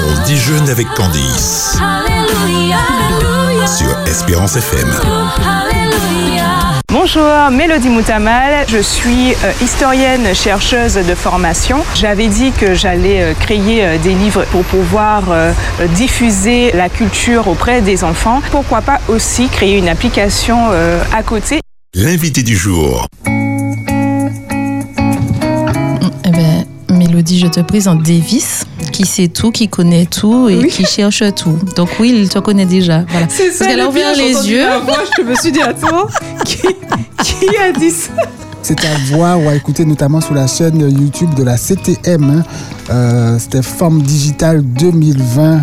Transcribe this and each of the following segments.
On déjeune avec Candice sur Espérance FM. Bonjour, Mélodie Moutamal. Je suis euh, historienne chercheuse de formation. J'avais dit que j'allais euh, créer euh, des livres pour pouvoir euh, diffuser la culture auprès des enfants. Pourquoi pas aussi créer une application euh, à côté? L'invité du jour. Eh ben, Mélodie, je te présente Davis, qui sait tout, qui connaît tout et Oui. qui cherche tout. Donc oui, il te connaît déjà. Voilà. Parce qu'elle a ouvert les yeux. je me suis dit, attends, qui, qui a dit ça? C'est à voir ou à écouter notamment sur la chaîne YouTube de la CTM. hein. Euh, C'était Forme Digitale 2020.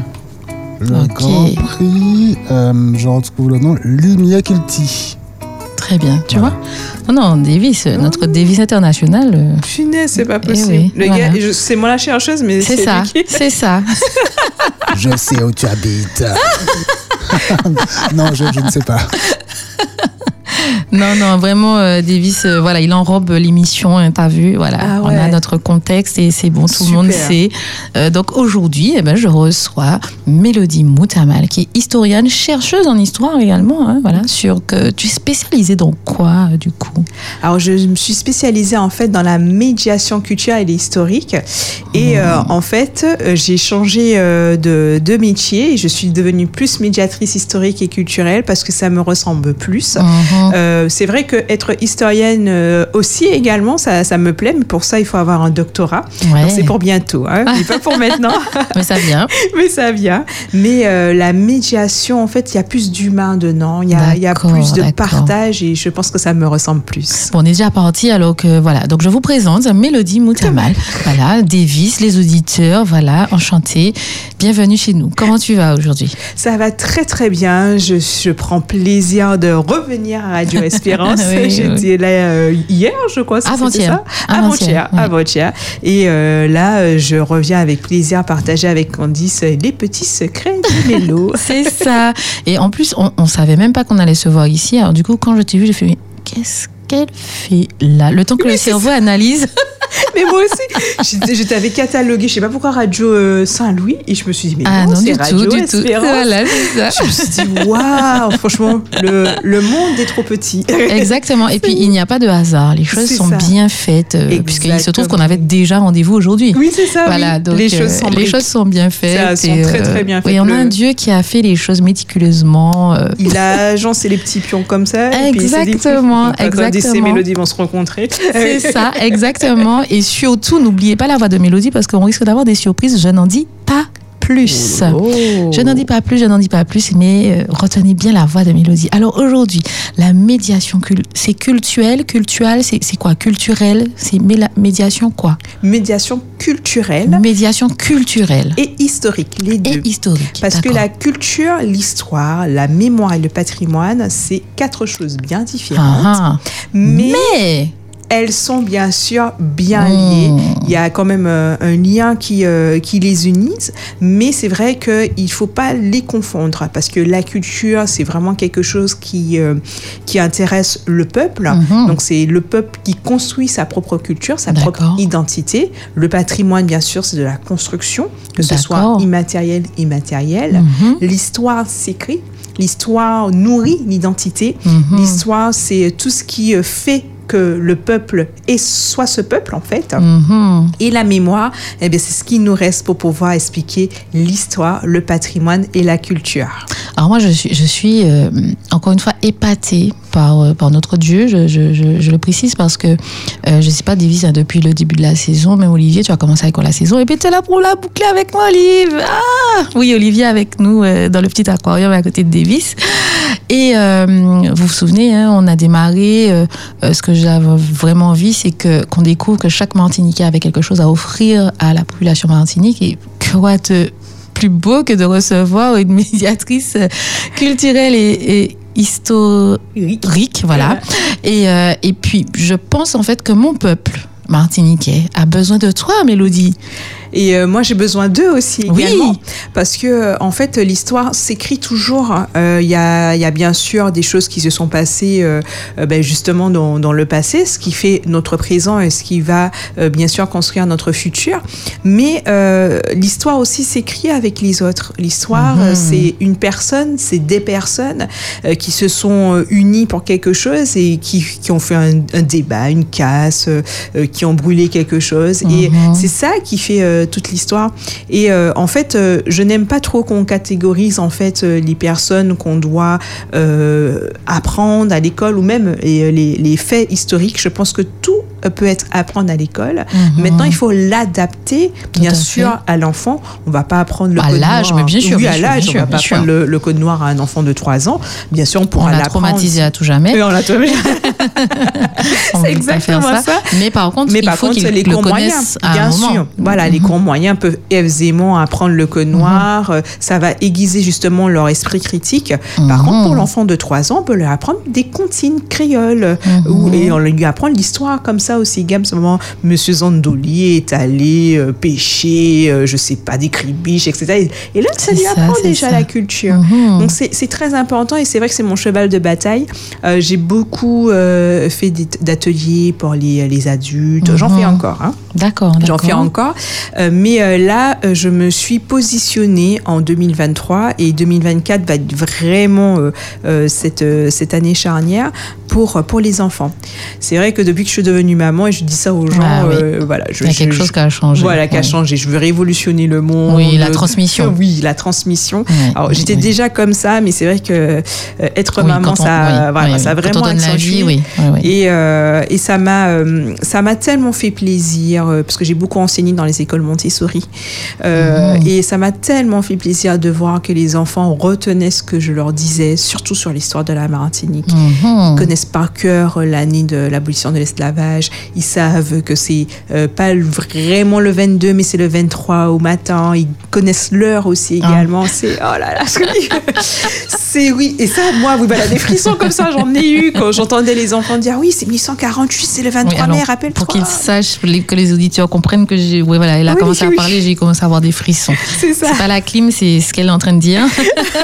Le. Grand Prix, euh, je retrouve le nom, Lumière Kilti. Très bien, tu Voilà. vois. Non, non, Davis, euh, notre Davis international, euh, Punaise, c'est pas Eh possible. oui, Le voilà. gars, je- c'est moi la chercheuse, mais c'est c'est ça, c'est ça. Je sais où tu habites. non, je, je ne sais pas. Non, non, vraiment, euh, Davis, euh, voilà, il enrobe l'émission, hein, t'as vu, voilà. Ah On a notre contexte et c'est bon, tout le monde sait. Euh, donc aujourd'hui, eh ben, je reçois Mélodie Moutamal, qui est historienne, chercheuse en histoire également, hein, voilà, sur que tu es spécialisée dans quoi, du coup? Alors, je me suis spécialisée en fait dans la médiation culturelle et historique. Et euh, en fait, j'ai changé de, de métier et je suis devenue plus médiatrice historique et culturelle parce que ça me ressemble plus. Mhm. Euh, c'est vrai que être historienne euh, aussi également, ça, ça me plaît, mais pour ça, il faut avoir un doctorat. Ouais. C'est pour bientôt, hein, mais pas pour maintenant, Mais ça vient. mais ça vient. Mais euh, la médiation, en fait, il y a plus d'humain dedans, il y a, y plus de partage et je pense que ça me ressemble plus. Bon, on est déjà parti, alors que voilà. Donc, je vous présente Mélodie Moutamal. Voilà, Davis, les auditeurs, voilà, enchanté. Bienvenue chez nous. Comment tu vas aujourd'hui? Ça va très très bien. Je, je prends plaisir de revenir à Radio Espérance. Oui, J'étais là euh, hier, je crois. Avant-hier. Avant-hier. Avant-hier. Et euh, là, euh, je reviens avec plaisir partager avec Candice les petits secrets du mélo. C'est ça. Et en plus, on, on savait même pas qu'on allait se voir ici. Alors, du coup, quand je t'ai vu, j'ai fait, mais qu'est-ce qu'elle fait là Le temps que Oui, le cerveau analyse. mais moi aussi, je, je t'avais catalogué, je sais pas pourquoi Radio euh, Saint-Louis, et je me suis dit, mais ah non, non, c'est du Radio tout, du tout. Voilà, ça. Je me suis dit, waouh, franchement, le, le monde est trop petit. Exactement. Et puis, il n'y a pas de hasard. Les choses sont ça. bien faites, euh, puisqu'il se trouve qu'on Exactement. avait déjà rendez-vous aujourd'hui. Oui, c'est ça. Voilà, oui. donc les euh, choses sont les choses sont bien faites. Ça, sont et, très, très bien faites. on a un Dieu qui a fait les choses méticuleusement. euh, Il a agencé les petits pions comme ça. et puis il s'est dit, exactement. Mélodie vont se rencontrer. C'est ça, exactement. Et surtout, n'oubliez pas la voix de Mélodie parce qu'on risque d'avoir des surprises. Je n'en dis pas plus. Oh. Je n'en dis pas plus, je n'en dis pas plus, mais euh, retenez bien la voix de Mélodie. Alors aujourd'hui, la médiation, c'est cultuel, cultuel, c'est quoi? Culturel, c'est médiation quoi? Médiation culturelle Médiation culturelle et historique, les deux. et historique. Parce que la culture, l'histoire, la mémoire et le patrimoine, c'est quatre choses bien différentes. Ah, ah. Mais, Mais elles sont bien sûr bien Hmm. liées. Il y a quand même euh, un lien qui, euh, qui les unisse, mais c'est vrai qu'il ne faut pas les confondre parce que la culture, c'est vraiment quelque chose qui, euh, qui intéresse le peuple. Mhm. Donc c'est le peuple qui construit sa propre culture, sa propre identité. Le patrimoine, bien sûr, c'est de la construction, que ce soit immatériel, immatériel. Mhm. L'histoire s'écrit. L'histoire nourrit l'identité. Mhm. L'histoire, c'est tout ce qui fait que le peuple est soit ce peuple en fait. Mhm. Et la mémoire, eh bien, c'est ce qui nous reste pour pouvoir expliquer l'histoire, le patrimoine et la culture. Alors moi, je suis, je suis euh, encore une fois épatée par, euh, par notre Dieu. Je, je, je, je le précise parce que euh, je sais pas, Davis, hein, depuis le début de la saison, même Olivier, tu as commencé avec la saison, et puis tu es là pour la boucler avec moi, Olive. Ah oui, Olivier avec nous dans le petit aquarium à côté de Davis. Et euh, vous vous souvenez, hein, on a démarré. euh, euh, ce que j'avais vraiment envie, c'est que qu'on découvre que chaque Martiniquais avait quelque chose à offrir à la population martinique. Et quoi de plus beau que de recevoir une médiatrice culturelle et, et historique, voilà. Et, euh, et puis, je pense en fait que mon peuple martiniquais a besoin de toi, Mélodie. Et euh, moi, j'ai besoin d'eux aussi également. Parce que, euh, en fait, l'histoire s'écrit toujours. Euh, Il y, a, il y a bien sûr des choses qui se sont passées euh, ben, justement dans, dans le passé, ce qui fait notre présent et ce qui va bien sûr construire notre futur. Mais l'histoire aussi s'écrit avec les autres. L'histoire, euh, c'est une personne, c'est des personnes qui se sont unies pour quelque chose et qui, qui ont fait un, un débat, une casse, qui ont brûlé quelque chose. Et c'est ça qui fait toute l'histoire. Et euh, en fait, euh, je n'aime pas trop qu'on catégorise en fait euh, les personnes qu'on doit euh, apprendre à l'école ou même euh, les, les faits historiques. Je pense que tout euh, peut être apprendre à l'école. Maintenant, il faut l'adapter, bien sûr, fait. à l'enfant. On va pas apprendre le À code l'âge, noir. mais bien sûr, Oui, bien à l'âge, bien on va pas bien apprendre le, le code noir à un enfant de 3 ans. Bien sûr, on On pourra l'a l'apprendre. traumatisé à tout jamais. On l'a traumatisé. On c'est exactement ça. Mais par contre, Mais il par faut contre, les le cours moyens, connaissent à bien moment. sûr. Voilà, les cours moyens peuvent aisément apprendre le code noir. euh, Ça va aiguiser justement leur esprit critique. Par contre, pour l'enfant de 3 ans, on peut lui apprendre des comptines créoles. Ou- et on lui apprend l'histoire comme ça aussi. Gamme, ce moment, Monsieur Zandoli est allé euh, pêcher, euh, je sais pas, des cribiches, etc. Et, et là, ça lui ça, apprend déjà ça. la culture. Mhm. Donc c'est très important et c'est vrai que c'est mon cheval de bataille. Euh, J'ai beaucoup euh, fait d'ateliers pour les, les adultes. J'en Mhm. fais encore. Hein. D'accord, J'en fais encore. Mais là, je me suis positionnée en 2023 et 2024 va être vraiment cette, cette année charnière pour, pour les enfants. C'est vrai que depuis que je suis devenue maman, et je dis ça aux gens, Ah oui. euh, voilà, je, Il y a quelque je- chose qui a changé. Voilà, qui a Ouais. changé. Je veux révolutionner le monde. Oui, la transmission. Oui, la transmission. Alors, oui, j'étais déjà comme ça, mais c'est vrai que euh, être maman, on- ça, voilà, a vraiment Quand on donne la vie, oui. Et, euh, et ça m'a ça m'a tellement fait plaisir parce que j'ai beaucoup enseigné dans les écoles Montessori Euh, Mhm. et ça m'a tellement fait plaisir de voir que les enfants retenaient ce que je leur disais surtout sur l'histoire de la Martinique Mhm. ils connaissent par cœur l'année de l'abolition de l'esclavage. Ils savent que c'est euh, pas vraiment le 22, mais c'est le 23 au matin. Ils connaissent l'heure aussi Ah. également. C'est oh là là, c'est oui. Et ça, moi, vous voilà des frissons comme ça, j'en ai eu quand j'entendais les enfants dire oui, c'est 1848, c'est le 23 Oui, alors, mai, rappelle-toi. Pour qu'ils sachent, que les auditeurs comprennent que j'ai. Oui, voilà, elle a Oui, commencé oui. à parler, j'ai commencé à avoir des frissons. C'est ça. C'est pas la clim, c'est ce qu'elle est en train de dire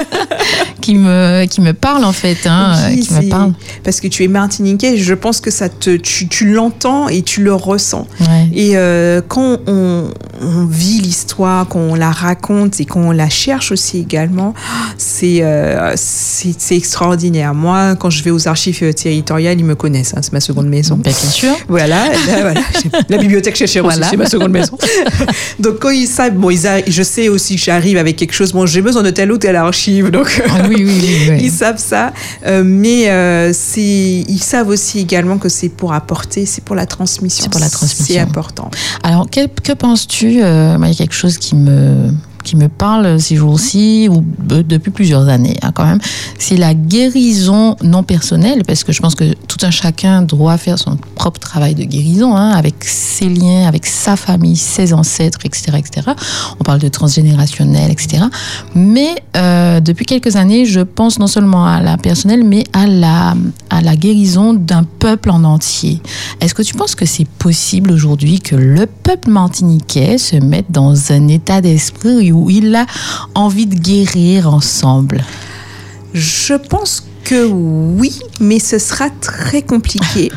qui me qui me parle en fait, hein, Oui, qui me c'est- parle. Parce que tu es martiniquais, je pense que ça te, tu, tu l'entends et tu le ressens. Ouais. Et euh, quand on, on vit l'histoire, qu'on la raconte et qu'on la cherche aussi également, c'est euh, c'est c'est extraordinaire. Moi, quand je vais aux archives euh, territoriales, ils me connaissent. hein, c'est ma seconde maison. Ben, bien sûr. Voilà, là, voilà. la bibliothèque chez Chéreau, Voilà. c'est ma seconde maison. donc quand ils savent, bon, ils je sais aussi que j'arrive avec quelque chose. Bon, j'ai besoin de telle ou telle archive, donc Ah oui, oui, oui. oui. ils savent ça, Euh, mais c'est, ils savent aussi également que c'est pour apporter, c'est pour la transmission. C'est pour la transmission. C'est important. Alors, que, que penses-tu Il y a quelque chose qui me qui me parle ces jours-ci ou euh, depuis plusieurs années hein, quand même, c'est la guérison non personnelle parce que je pense que tout un chacun doit faire son propre travail de guérison hein, avec ses liens, avec sa famille, ses ancêtres, etc., etc. On parle de transgénérationnel, etc. Mais euh, depuis quelques années, je pense non seulement à la personnelle, mais à la à la guérison d'un peuple en entier. Est-ce que tu penses que c'est possible aujourd'hui que le peuple martiniquais se mette dans un état d'esprit où il a envie de guérir ensemble. Je pense que oui, mais ce sera très compliqué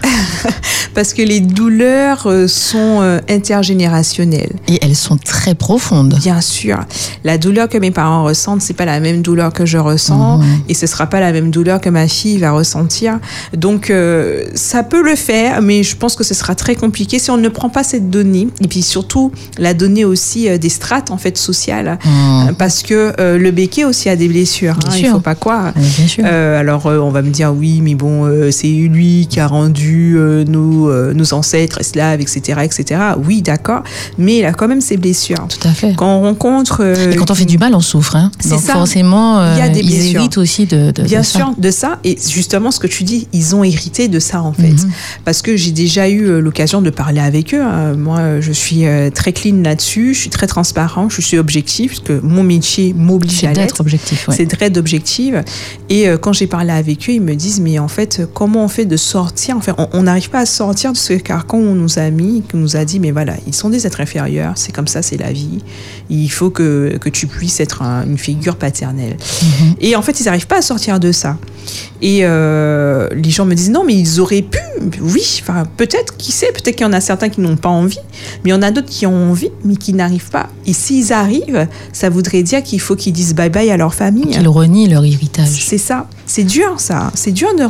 parce que les douleurs euh, sont euh, intergénérationnelles. Et elles sont très profondes. Bien sûr, la douleur que mes parents ressentent, c'est pas la même douleur que je ressens, Mhm. et ce sera pas la même douleur que ma fille va ressentir. Donc, euh, ça peut le faire, mais je pense que ce sera très compliqué si on ne prend pas cette donnée, et puis surtout la donnée aussi des strates en fait sociales, Mmh. parce que euh, le béquet aussi a des blessures. Bien hein, il faut pas croire. Oui, bien sûr. Euh, alors euh, on va me dire oui, mais bon, euh, c'est lui qui a rendu euh, nos, nos ancêtres esclaves, etc., etc. Oui, d'accord, mais il a quand même ses blessures. Tout à fait. Quand on rencontre Et quand on fait du mal, on souffre. Hein. C'est Donc ça. forcément, Il y a des ils blessures. aussi de, de Bien de ça. sûr, de ça. Et justement, ce que tu dis, ils ont hérité de ça, en fait. Mhm. Parce que j'ai déjà eu l'occasion de parler avec eux. hein. Moi, je suis très clean là-dessus. Je suis très transparent. Je suis objectif, parce que mon métier m'oblige C'est à d'être l'être. objectif. ouais. C'est très d'objectif. Et quand j'ai parlé parlé avec eux, ils me disent, mais en fait, comment on fait de sortir Enfin, on- on n'arrive pas à sortir de ce carcan où on nous a mis, qu'on nous a dit, mais voilà, ils sont des êtres inférieurs, c'est comme ça, c'est la vie. Il faut que, que tu puisses être un- une figure paternelle. Et en fait, ils n'arrivent pas à sortir de ça. Et euh, les gens me disent non, mais ils auraient pu. Oui, enfin peut-être, qui sait, peut-être qu'il y en a certains qui n'ont pas envie, mais il y en a d'autres qui ont envie, mais qui n'arrivent pas. Et s'ils arrivent, ça voudrait dire qu'il faut qu'ils disent bye bye à leur famille. Qu'ils renient leur héritage. C'est ça. C'est dur, ça. C'est dur de,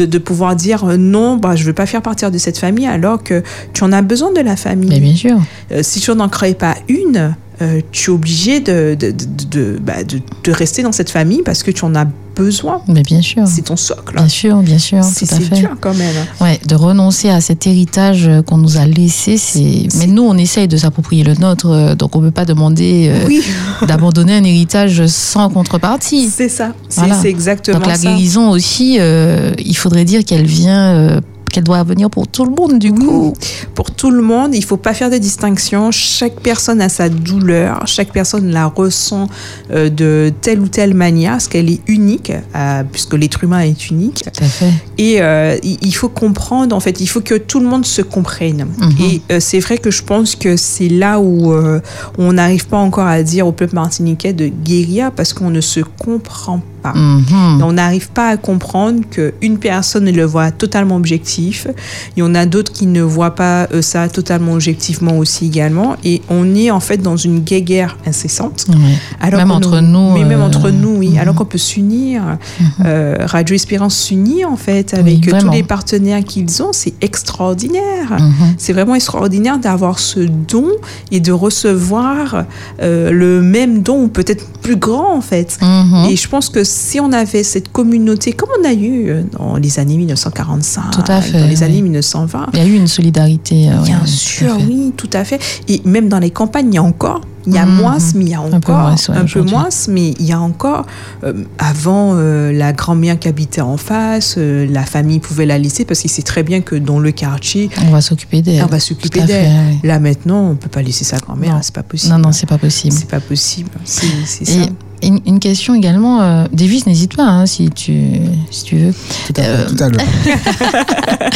de, de pouvoir dire euh, non, bah, je ne veux pas faire partir de cette famille alors que tu en as besoin de la famille. Mais bien sûr. Euh, si tu n'en crées pas une, euh, tu es obligé de, de, de, de- bah, de- de rester dans cette famille parce que tu en as besoin. Mais bien sûr. C'est ton socle. Bien sûr, bien sûr, C'est dur quand même. Ouais, de renoncer à cet héritage qu'on nous a laissé, c'est. Mais nous, on essaye de s'approprier le nôtre, euh, donc on ne peut pas demander euh, Oui, d'abandonner un héritage sans contrepartie. c'est ça. C'est Voilà. exactement Donc la ça. guérison aussi, euh, il faudrait dire qu'elle vient, euh, qu'elle doit venir pour tout le monde du coup. Pour tout le monde, il faut pas faire de distinction. Chaque personne a sa douleur. Chaque personne la ressent euh, de telle ou telle manière, parce qu'elle est unique, euh, puisque l'être humain est unique. Tout à fait. Et euh, il faut comprendre, en fait, il faut que tout le monde se comprenne. Mhm. Et c'est vrai que je pense que c'est là où on n'arrive pas encore à dire au peuple martiniquais de guérir parce qu'on ne se comprend pas. Mhm. On n'arrive pas à comprendre qu'une personne le voit totalement objectif. Il y en a d'autres qui ne voient pas euh, ça totalement objectivement aussi également. Et on est en fait dans une guéguerre incessante. Alors Même entre nous- nous, Mais même euh, entre nous, oui. mhm. Alors qu'on peut s'unir. Euh, Radio Espérance s'unit en fait avec euh, tous les partenaires qu'ils ont. C'est extraordinaire. Mhm. C'est vraiment extraordinaire d'avoir ce don et de recevoir euh, le même don peut-être plus grand en fait. Mhm. Et je pense que si on avait cette communauté, comme on a eu euh, dans les années 1945, Tout à fait, dans les oui. années 1920, Il y a eu une solidarité. euh, Bien ouais, sûr, oui, tout à fait. Et même dans les campagnes, il y a encore, il y a Mhm. moins, mais il y a encore, Un peu moins, ouais, un peu aujourd'hui. moins, mais il y a encore, euh, avant, euh, la grand-mère qui habitait en face, euh, la famille pouvait la laisser parce qu'il sait très bien que dans le quartier, On va s'occuper d'elle. on va s'occuper d'elle. oui. Là, maintenant, on peut pas laisser sa grand-mère, c'est pas possible. Non, non, c'est pas possible. c'est pas possible. C'est ça. Une, une question également, euh, Davis, n'hésite pas hein, si, tu, si tu veux. Tout à, Euh, tout à l'heure.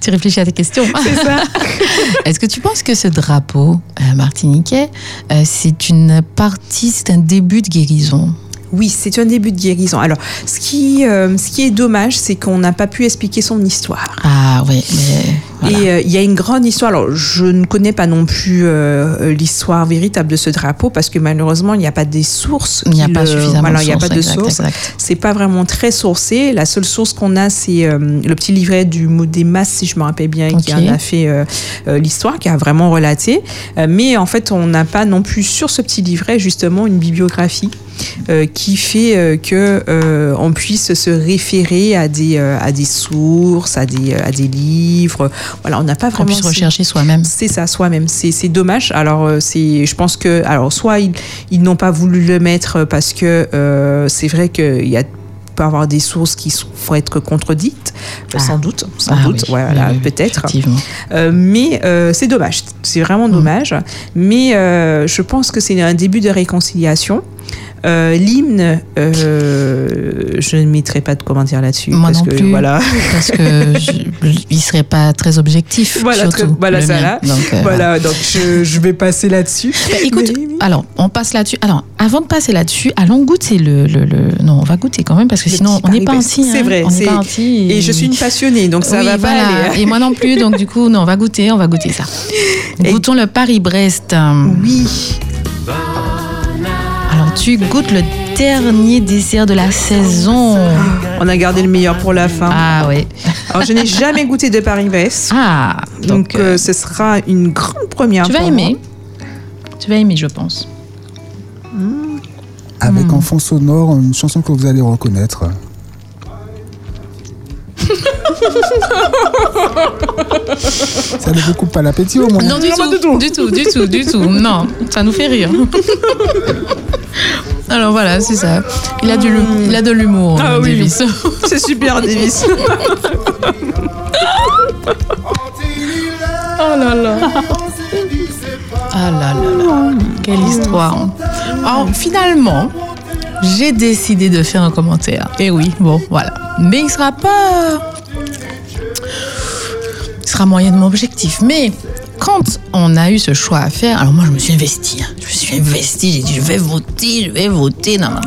Tu réfléchis à tes questions. C'est ça. Est-ce que tu penses que ce drapeau euh, martiniquais, euh, c'est une partie, c'est un début de guérison? Oui, c'est un début de guérison. Alors, ce qui, euh, ce qui est dommage, c'est qu'on n'a pas pu expliquer son histoire. Ah oui, mais voilà. Et euh, il y a une grande histoire. Alors, je ne connais pas non plus euh, l'histoire véritable de ce drapeau parce que malheureusement, il n'y a pas des sources. il n'y a pas le- suffisamment Voilà, de il n'y a sources, pas de exact, sources. C'est pas vraiment très sourcé. La seule source qu'on a, c'est euh, le petit livret du mot des masses, si je me rappelle bien, qui en a fait euh, euh, l'histoire, qui a vraiment relaté. Euh, mais en fait, on n'a pas non plus sur ce petit livret justement une bibliographie euh, qui fait euh, que euh, on puisse se référer à des euh, à des sources, à des euh, à des livres. Voilà, on n'a pas Qu'on vraiment puisse rechercher soi-même. c'est ça, soi-même. C'est c'est dommage. Alors, euh, c'est, je pense que, alors, soit ils, ils n'ont pas voulu le mettre parce que euh, c'est vrai qu'il y a peut avoir des sources qui sont- faut être contredites, euh, Ah. sans doute, sans Ah doute, oui, voilà, oui, peut-être. Euh, mais euh, c'est dommage, c'est vraiment Mm. dommage. Mais euh, je pense que c'est un début de réconciliation. Euh, L'hymne, euh, je ne mettrai pas de commentaire là-dessus. Moi parce non que, plus. Voilà. Parce que je, il serait pas très objectif. Voilà, surtout, très- voilà, ça mien. là. Donc, euh, voilà, donc je, je vais passer là-dessus. Bah, écoute, Mais alors, on passe là-dessus. Alors, avant de passer là-dessus, allons goûter le, le, le- Non, on va goûter quand même parce que Le sinon, petit on n'est pas anti. C'est hein. vrai, On n'est c'est- pas anti. Et je suis une passionnée, donc ça Oui, va voilà. pas aller. Et moi non plus, donc du coup, non, on va goûter, on va goûter ça. Et- Goûtons le Paris-Brest. Oui, tu goûtes le dernier dessert de la saison. on a gardé le meilleur pour la fin. Ah, ouais. Alors, je n'ai jamais goûté de Paris-Brest, Ah, donc, donc, euh, ce sera une grande première. tu vas pour aimer. moi. Tu vas aimer, je pense. Avec Hmm. en fond sonore une chanson que vous allez reconnaître. Ça ne vous coupe pas l'appétit au moins Non, du tout, du tout, du tout, du tout. Non, ça nous fait rire. Alors voilà, c'est ça. Il a, du, il a de l'humour, Ah oui. Davis. C'est super, Davis. Oh là là. Ah là là là. Quelle histoire. Alors finalement, j'ai décidé de faire un commentaire. Et oui, bon, voilà. Mais il sera pas. Il sera moyennement objectif. Mais quand on a eu ce choix à faire, alors moi je me suis investie. hein. Je me suis investie, j'ai dit je vais voter, je vais voter. Non, non.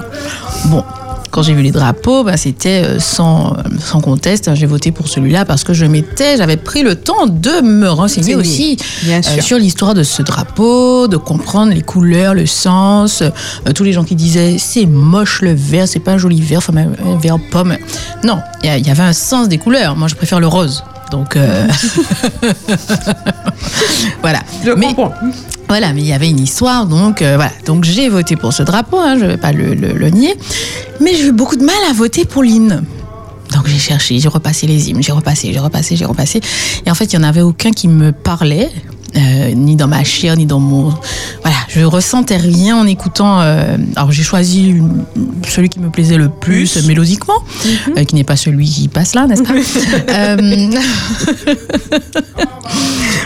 Bon, quand j'ai vu les drapeaux, bah, c'était euh, sans, euh, sans conteste. hein. J'ai voté pour celui-là parce que je m'étais, j'avais pris le temps de me renseigner aussi bien euh, sur l'histoire de ce drapeau, de comprendre les couleurs, le sens. Euh, tous les gens qui disaient c'est moche le vert, c'est pas un joli vert, enfin un vert pomme. Non, il y, a- il y avait un sens des couleurs. Moi, je préfère le rose. Donc euh, voilà. Je Mais- comprends. voilà, mais il y avait une histoire, donc euh, voilà. Donc j'ai voté pour ce drapeau, hein, je ne vais pas le, le- le nier. Mais j'ai eu beaucoup de mal à voter pour l'hymne. Donc j'ai cherché, j'ai repassé les hymnes, j'ai repassé, j'ai repassé, j'ai repassé. Et en fait, il n'y en avait aucun qui me parlait, euh, ni dans ma chair, ni dans mon... Voilà, je ressentais rien en écoutant... euh, Alors j'ai choisi une- celui qui me plaisait le plus, Plus. mélodiquement, euh, qui n'est pas celui qui passe là, n'est-ce pas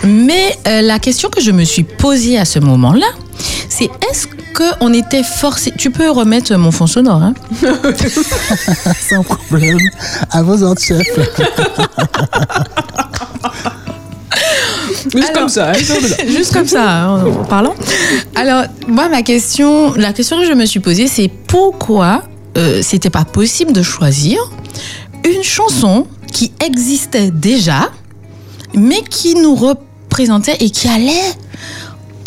Mais la question que je me suis posée à ce moment-là, c'est est-ce qu'on était forcé... Tu peux remettre mon fond sonore, hein Sans problème. À vos chef. Juste Alors- comme ça. hein. Juste comme ça, hein, en, en parlant. Alors, moi, ma question, la question que je me suis posée, c'est pourquoi euh, c'était pas possible de choisir une chanson qui existait déjà, mais qui nous représentait et qui allait,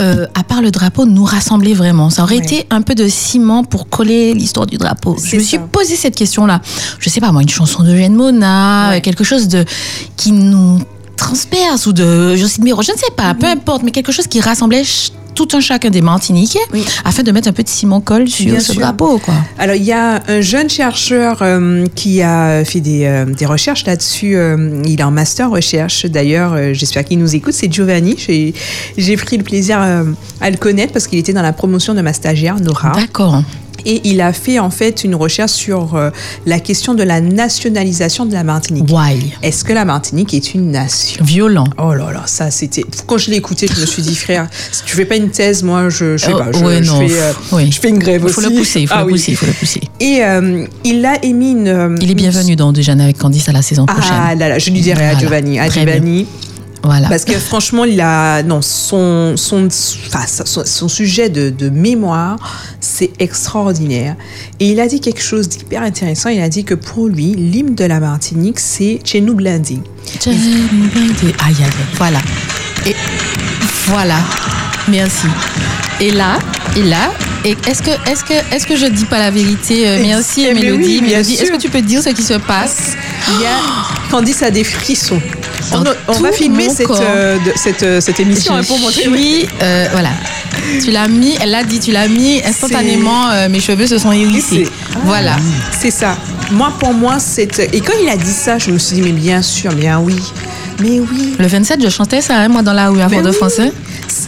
euh, à part le drapeau, nous rassembler vraiment. Ça aurait Ouais. été un peu de ciment pour coller l'histoire du drapeau. Je me suis posé cette question-là. Je sais pas, moi, une chanson de Jeanne Mona, Ouais. quelque chose de qui nous transperce ou de Jocelyne Miro, je ne sais pas, peu importe, mais quelque chose qui rassemblait tout un chacun des Martiniquais Oui. afin de mettre un peu de ciment colle sur Bien ce sûr. drapeau, quoi. Alors, il y a un jeune chercheur euh, qui a fait des, euh, des recherches là-dessus. euh, il est en master recherche. D'ailleurs, j'espère qu'il nous écoute. C'est Giovanni. J'ai pris le plaisir à le connaître parce qu'il était dans la promotion de ma stagiaire, Nora. D'accord. Et il a fait en fait une recherche sur euh, la question de la nationalisation de la Martinique. Why? Est-ce que la Martinique est une nation? Violent. Oh là là, ça c'était. Quand je l'ai écouté, je me suis dit, frère, si tu fais pas une thèse, moi, je, je sais Oh, pas, je, ouais, je non, fais, euh, oui. je fais une grève Il aussi. faut le pousser, il faut Ah le oui. pousser, il faut le pousser. Et euh, il a émis une. Il est bienvenu dans Déjeuner avec Candice à la saison prochaine. Ah là là, je lui dirai à. Giovanni. À Très bien. Voilà. Parce que franchement, il a. Non, son, son, enfin, son, son sujet de, de mémoire, c'est extraordinaire. Et il a dit quelque chose d'hyper intéressant. Il a dit que pour lui, l'hymne de la Martinique, c'est Chez nous blindés. Aïe, aïe, aïe. Voilà. Et voilà. Merci. Et là, et là, et est-ce que, est-ce que, est-ce que je dis pas la vérité euh, Merci, Eh ben Mélodie. oui, Mélodie, est-ce que tu peux dire ce qui se passe? Il y a. Candice a des frissons. On, va filmer cette, euh, de- cette, euh, cette émission hein, pour montrer. suis, euh, voilà. Tu l'as mis, elle l'a dit, tu l'as mis instantanément. euh, mes cheveux se sont hérissés. Voilà. C'est ça. Moi, pour moi, c'est. Et quand il a dit ça, je me suis dit, mais bien sûr, bien oui. Mais oui. Le 27, je chantais ça, hein, moi, dans la rue à Fort-de-France. oui. hein.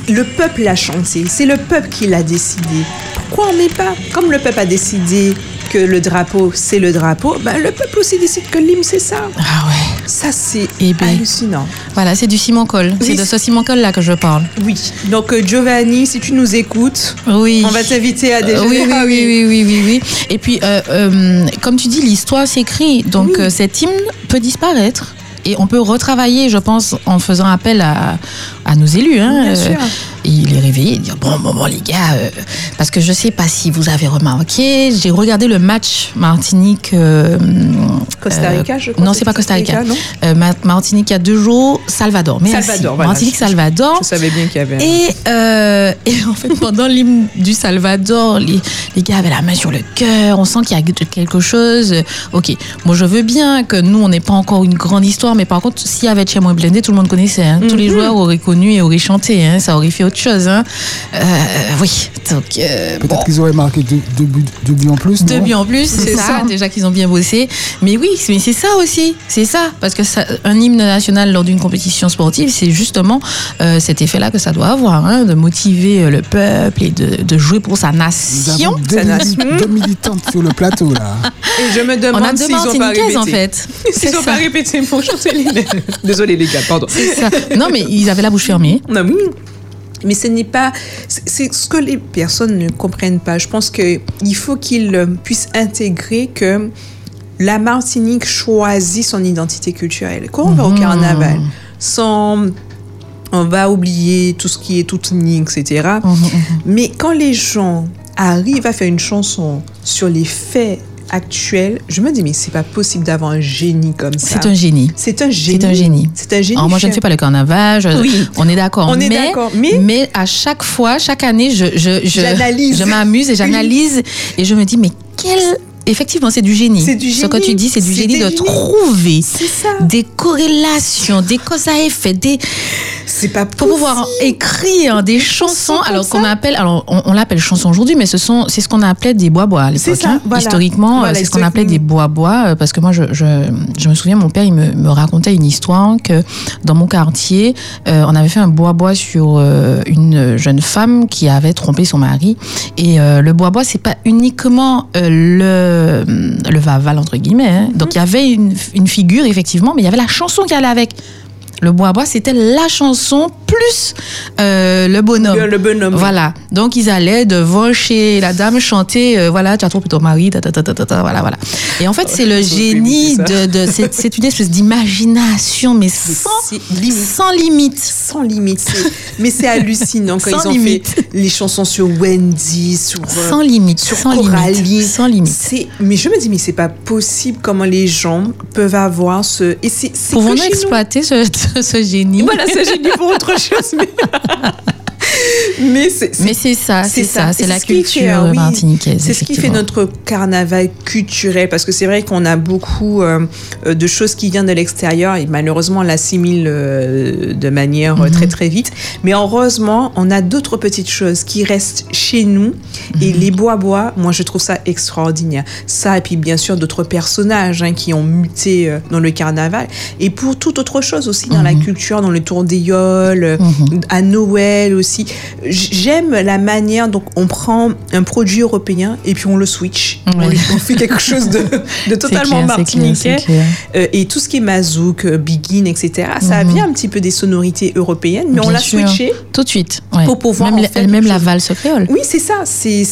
Le peuple l'a chanté. C'est le peuple qui l'a décidé. Pourquoi on met pas Comme le peuple a décidé que le drapeau, c'est le drapeau, ben, le peuple aussi décide que l'hymne, c'est ça. Ah ouais. Ça, c'est Eh ben. hallucinant. Voilà, c'est du ciment-colle. C'est Oui. de ce ciment-colle-là que je parle. Oui. Donc, euh, Giovanni, si tu nous écoutes, Oui. on va t'inviter à déjeuner. oui, oui, Ah oui, oui, oui, oui, oui. Et puis, euh, euh, comme tu dis, l'histoire s'écrit. Donc, Oui. cet hymne peut disparaître. Et on peut retravailler, je pense, en faisant appel à, à nos élus. Hein, Bien sûr. Et les réveiller et dire bon, bon, bon, les gars, euh, parce que je sais pas si vous avez remarqué, j'ai regardé le match Martinique. euh, Costa Rica, euh, je crois. Non, c'est pas Costa Rica. non Euh, Ma- Martinique il y a deux jours, Salvador. Merci. Salvador, voilà. Martinique, Salvador. Je savais bien qu'il y avait. un- Et, euh, et en fait, pendant l'hymne du Salvador, les, les gars avaient la main sur le cœur, on sent qu'il y a quelque chose. Ok, moi je veux bien que nous, on n'ait pas encore une grande histoire, mais par contre, s'il y avait Chez moi blindé, tout le monde connaissait. hein. Tous les Mhm. joueurs auraient connu et auraient chanté, hein. ça aurait fait autre chose. hein. Euh, oui, donc euh, Peut-être bon. qu'ils auraient marqué deux, deux buts, deux buts en plus. Deux non buts en plus, c'est ça, ça. déjà qu'ils ont bien bossé. Mais oui, mais c'est ça aussi, c'est ça, parce que ça, un hymne national lors d'une compétition sportive, c'est justement euh, cet effet-là que ça doit avoir, hein, de motiver le peuple et de, de jouer pour sa Nous nation. avons deux, mili- deux militantes sur le plateau, là. Et je me On a demande deux s'ils ont pas Martiniquaises en répété. fait. S'ils n'ont pas répété pour chanter les Désolé les gars, pardon. Ça. Non, mais ils avaient la bouche fermée. Mais ce n'est pas, c'est ce que les personnes ne comprennent pas. Je pense que il faut qu'ils euh, puissent intégrer que la Martinique choisit son identité culturelle. Quand on va au carnaval, sans, on va oublier tout ce qui est toutini, etc. Mais quand les gens arrivent à faire une chanson sur les faits actuels, je me dis mais c'est pas possible d'avoir un génie comme ça. C'est un génie. C'est un génie. C'est un génie. C'est un génie. Alors moi, je ne fais pas le carnaval. je- Oui. On est d'accord. On est mais- d'accord, mais- mais à chaque fois, chaque année, je, je, je, je m'amuse et j'analyse et je me dis, mais quel. Effectivement, c'est du génie. C'est du Ce que génie. tu dis, c'est du génie de trouver des corrélations, des causes à effet, des, C'est pas pour pouvoir écrire des chansons, alors qu'on appelle, alors on, on l'appelle chanson aujourd'hui, mais ce sont, c'est ce qu'on appelait des bois-bois à l'époque. Hein. voilà. Historiquement, Voilà, euh, c'est ce qu'on appelait des bois-bois, euh, parce que moi, je, je, je me souviens, mon père, il me, me racontait une histoire que dans mon quartier, euh, on avait fait un bois-bois sur euh, une jeune femme qui avait trompé son mari, et euh, le bois-bois, c'est pas uniquement le, le vaval entre guillemets. hein. Donc il y avait une, une figure effectivement, mais il y avait la chanson qui allait avec. Le bois-bois, c'était la chanson plus euh, le bonhomme. Le- le bonhomme. Voilà. Donc, ils allaient devant chez la dame chanter, euh, voilà, tu as trompé ton mari, ta, ta, ta, ta, ta, ta, voilà, voilà. Et en fait, c'est le génie de, de c'est, une espèce d'imagination, mais sans, limite. sans limite. sans limite. Mais c'est hallucinant quand Sans ils ont limite. fait les chansons sur Wendy, sur, euh, Sans limite. sur sans Coralie. limite. Sans limite. Mais je me dis, mais c'est pas possible comment les gens peuvent avoir ce. Et c'est, Pouvons-nous exploiter ce, ce génie Voilà, c'est génie pour autre chose. Mais, mais c'est, ça, c'est ça, c'est la culture euh, oui, martiniquaise. C'est ce qui fait notre carnaval culturel, parce que c'est vrai qu'on a beaucoup euh, euh, de choses qui viennent de l'extérieur et malheureusement on l'assimile euh, de manière euh, Mhm. très très vite. Mais heureusement, on a d'autres petites choses qui restent chez nous Mhm. et les bois-bois, moi je trouve ça extraordinaire. Ça et puis bien sûr d'autres personnages hein, qui ont muté euh, dans le carnaval et pour toute autre chose aussi dans la culture, dans le tour des yoles, Mhm. à Noël aussi. J'aime la manière dont on prend un produit européen et puis on le switch. On, lui- on fait quelque chose de, totalement clair, martiniquais. clair. Euh, et tout ce qui est mazouk, euh, begin, etc. Ça Mhm. vient un petit peu des sonorités européennes, mais on l'a switché. Tout de suite. ouais. Pour pouvoir même, en la- faire même la valse créole. Oui, c'est ça. C'est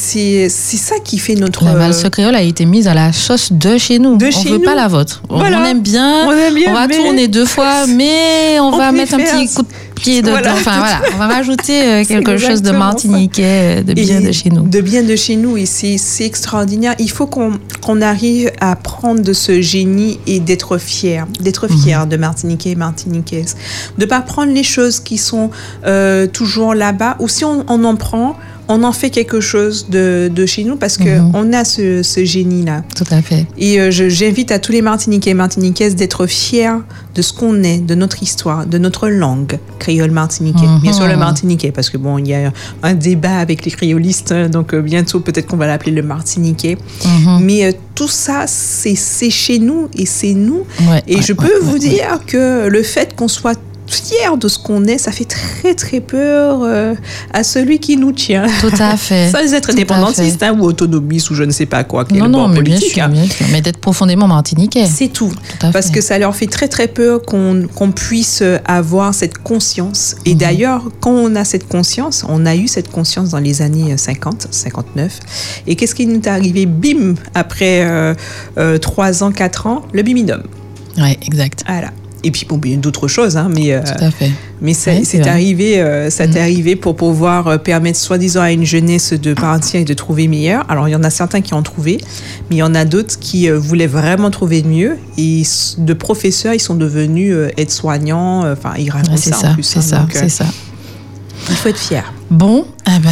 ça qui fait notre. La euh, valse créole a été mise à la sauce de chez nous. De on chez veut nous. pas la vôtre. On- Voilà. On aime bien. On aime bien, va mais- tourner deux fois, mais on, On va mettre un petit coup de pied dedans. Voilà. Enfin voilà, on va rajouter euh, quelque chose de martiniquais, euh, de bien Et de chez nous. De bien de chez nous. Et c'est extraordinaire. Il faut qu'on qu'on arrive à prendre de ce génie et d'être fier. D'être Mhm. fier de Martiniquais et Martiniquaises. De pas prendre les choses qui sont euh, toujours là-bas. Ou si on, on en prend, on en fait quelque chose de, de chez nous parce que Mhm. on a ce, ce génie-là. Tout à fait. Et euh, j'invite à tous les Martiniquais et Martiniquaises d'être fiers de ce qu'on est, de notre histoire, de notre langue créole martiniquais. Mhm. Bien sûr, le martiniquais, parce que bon, il y a un débat avec les créolistes, hein, donc euh, bientôt peut-être qu'on va l'appeler le martiniquais. Mhm. Mais euh, tout ça, c'est chez nous et c'est nous. Ouais, Et ouais, je peux ouais, vous dire que le fait qu'on soit fier de ce qu'on est, ça fait très très peur euh, à celui qui nous tient. Tout à fait. Les être fait. hein, ou autonomistes ou je ne sais pas quoi, quel Non, non, mais bien politique. sûr, hein. bien sûr. Mais d'être profondément martiniquais. C'est tout. Tout Parce fait. que ça leur fait très très peur qu'on puisse avoir cette conscience. Et Mhm. d'ailleurs, quand on a cette conscience, on a eu cette conscience dans les années 50, 59. Et qu'est-ce qui nous est arrivé? Bim Après euh, euh, 3 ans, 4 ans, le bimidum. Ouais, exact. Voilà. Et puis, bon, bien d'autres choses, hein, mais, euh, Tout à fait. mais ça- Ouais, c'est c'est arrivé, euh, ça t'est Mhm. arrivé pour pouvoir euh, permettre soi-disant à une jeunesse de partir et de trouver meilleur. Alors, il y en a certains qui ont trouvé, mais il y en a d'autres qui euh, voulaient vraiment trouver mieux. Et de professeurs, ils sont devenus aides-soignants. Enfin, ils racontent Ouais, c'est ça, ça, en plus. c'est hein, ça, donc, euh, c'est ça. Il faut être fier. Bon, eh ben,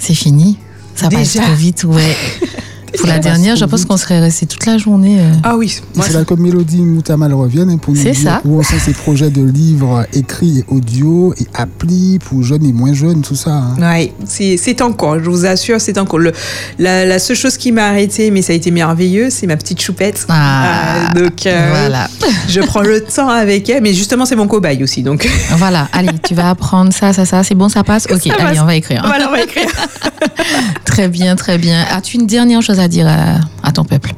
c'est fini. Ça passe Déjà. trop vite, ouais. Pour la dernière, je pense qu'on serait resté toute la journée. euh. Ah oui, c'est là que Mélodie Moutamal revienne hein, pour nous C'est dire ça. où sont ces projets de livres écrits et audio et applis pour jeunes et moins jeunes, tout ça. hein. Ouais, c'est encore, je vous assure, c'est encore. Le, la, la seule chose qui m'a arrêté, mais ça a été merveilleux, c'est ma petite choupette. Ah, Euh, donc, euh, voilà. je prends le temps avec elle, mais justement, c'est mon cobaye aussi. Donc, Voilà, allez, tu vas apprendre ça, ça, ça, c'est bon, ça passe? Ok, Ça allez, passe. on va écrire. voilà, on va écrire. Très bien, très bien. As-tu une dernière chose à dire à, à ton peuple.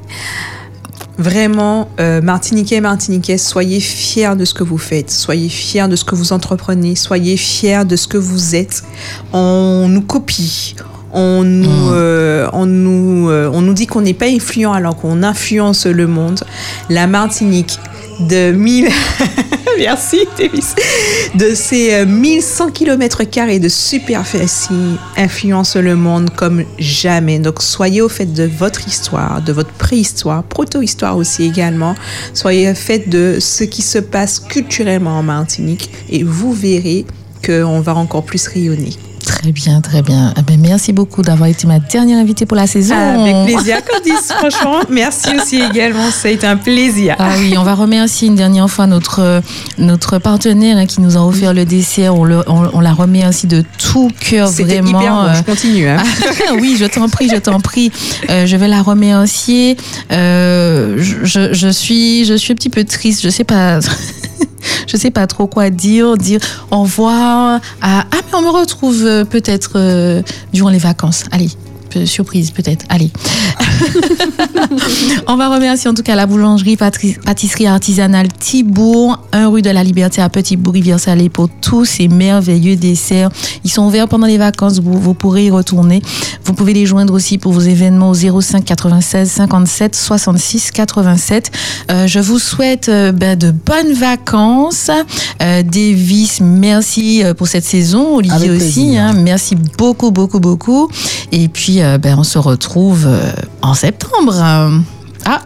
Vraiment, euh, Martiniquais et Martiniquais, soyez fiers de ce que vous faites, soyez fiers de ce que vous entreprenez, soyez fiers de ce que vous êtes. On nous copie, on nous, euh, on nous, euh, on nous dit qu'on n'est pas influent alors qu'on influence le monde. La Martinique de 1000... Merci. De ces euh, 1100 km de superficie influence le monde comme jamais. Donc, soyez au fait de votre histoire, de votre préhistoire, proto-histoire aussi également. Soyez au fait de ce qui se passe culturellement en Martinique et vous verrez qu'on va encore plus rayonner. Très bien, très bien. Eh ben, merci beaucoup d'avoir été ma dernière invitée pour la saison. Avec plaisir, Candice. Franchement, merci aussi également. Ça a été un plaisir. Ah oui, on va remercier une dernière fois notre, notre partenaire hein, qui nous a offert le dessert. On, le, on, on la remercie de tout cœur, vraiment. hyper bon. euh, Je continue. Hein. oui, je t'en prie, je t'en prie. Euh, je vais la remercier. Euh, je, je- je suis, je suis un petit peu triste. Je sais pas. Je sais pas trop quoi dire, dire au revoir. À... Ah, mais on me retrouve euh, peut-être euh, durant les vacances. Allez, surprise peut-être. Allez. on va remercier en tout cas la boulangerie pâtisserie artisanale Thibourg, 1 rue de la Liberté à Petit-Bourg, Rivière-Salée pour tous ces merveilleux desserts. Ils sont ouverts pendant les vacances, vous, vous pourrez y retourner. Vous pouvez les joindre aussi pour vos événements au 05 96 57 66 87. Euh, je vous souhaite euh, ben, de bonnes vacances. Euh, Davis, merci euh, pour cette saison. Olivier Avec aussi, hein, merci beaucoup, beaucoup, beaucoup. Et puis, euh, ben, on se retrouve euh, en septembre. Euh, Ah,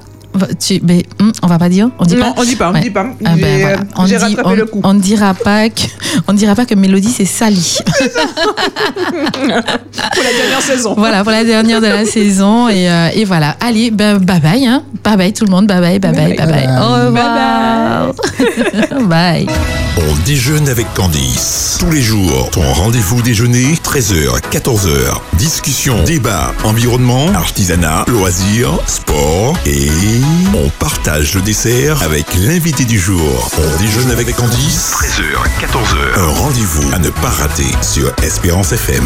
tu, ben, hum, on va pas dire On dit Non, pas on dit pas, on Ouais. dit pas. Ah ben, voilà. euh, On dit- le coup. On ne dira pas que, on ne dira pas que Mélodie c'est sali. Pour la dernière saison. voilà pour la dernière de la saison et, euh, et voilà. Allez, ben, bye bye, hein. Bye bye tout le monde. Bye bye, bye bye, bye bye. Bye bye. Au revoir. bye. On déjeune avec Candice. Tous les jours, ton rendez-vous déjeuner, 13h, 14h. Discussion, débat, environnement, artisanat, loisirs, sport et on partage le dessert avec l'invité du jour. On déjeune avec Candice, 13h, 14h. Un rendez-vous à ne pas rater sur Espérance FM.